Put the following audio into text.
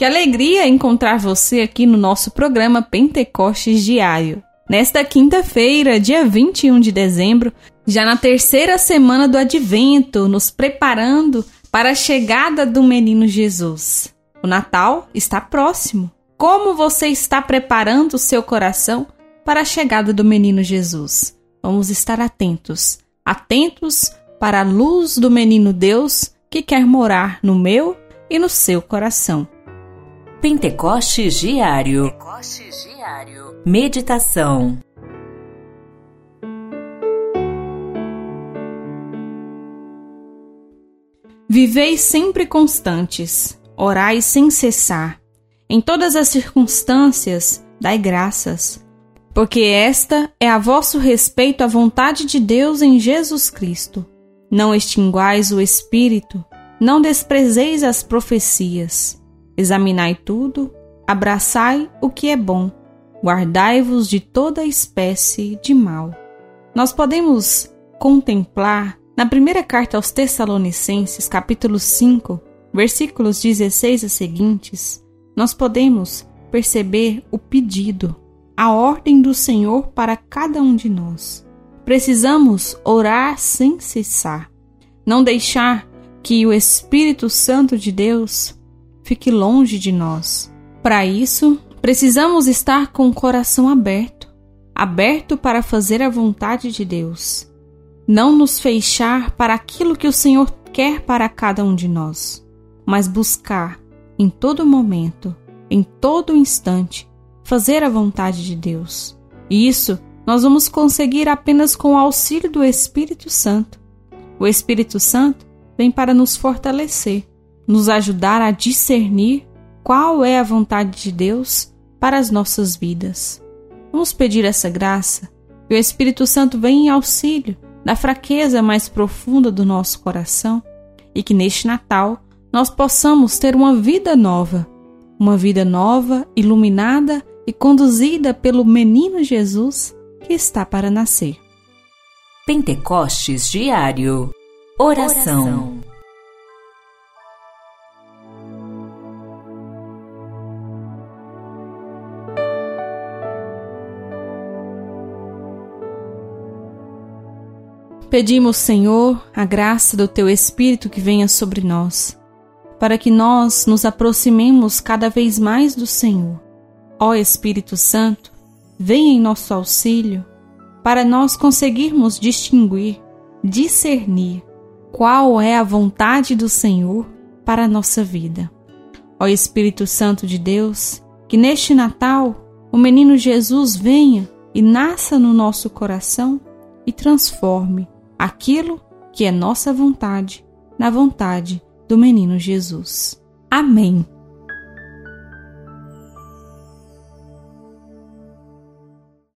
Que alegria encontrar você aqui no nosso programa Pentecostes Diário. Nesta quinta-feira, dia 21 de dezembro, já na terceira semana do Advento, nos preparando para a chegada do menino Jesus. O Natal está próximo. Como você está preparando o seu coração para a chegada do menino Jesus? Vamos estar atentos. Atentos para a luz do menino Deus que quer morar no meu e no seu coração. Pentecostes Diário. Pentecostes Diário. Meditação. Vivei sempre constantes, orai sem cessar. Em todas as circunstâncias, dai graças, porque esta é a vosso respeito à vontade de Deus em Jesus Cristo. Não extinguais o espírito, não desprezeis as profecias. Examinai tudo, abraçai o que é bom, guardai-vos de toda espécie de mal. Nós podemos contemplar na primeira carta aos Tessalonicenses, capítulo 5, versículos 16 a seguintes, nós podemos perceber o pedido, a ordem do Senhor para cada um de nós. Precisamos orar sem cessar, não deixar que o Espírito Santo de Deus fique longe de nós. Para isso, precisamos estar com o coração aberto aberto para fazer a vontade de Deus. Não nos fechar para aquilo que o Senhor quer para cada um de nós, mas buscar em todo momento, em todo instante, fazer a vontade de Deus. E isso nós vamos conseguir apenas com o auxílio do Espírito Santo. O Espírito Santo vem para nos fortalecer, nos ajudar a discernir qual é a vontade de Deus para as nossas vidas. Vamos pedir essa graça que o Espírito Santo venha em auxílio da fraqueza mais profunda do nosso coração e que neste Natal nós possamos ter uma vida nova, uma vida nova, iluminada e conduzida pelo menino Jesus que está para nascer. Pentecostes Diário Oração, Pedimos, Senhor, a graça do Teu Espírito que venha sobre nós, para que nós nos aproximemos cada vez mais do Senhor. Ó Espírito Santo, venha em nosso auxílio para nós conseguirmos distinguir, discernir qual é a vontade do Senhor para a nossa vida. Ó Espírito Santo de Deus, que neste Natal o menino Jesus venha e nasça no nosso coração e transforme aquilo que é nossa vontade na vontade do menino Jesus. Amém.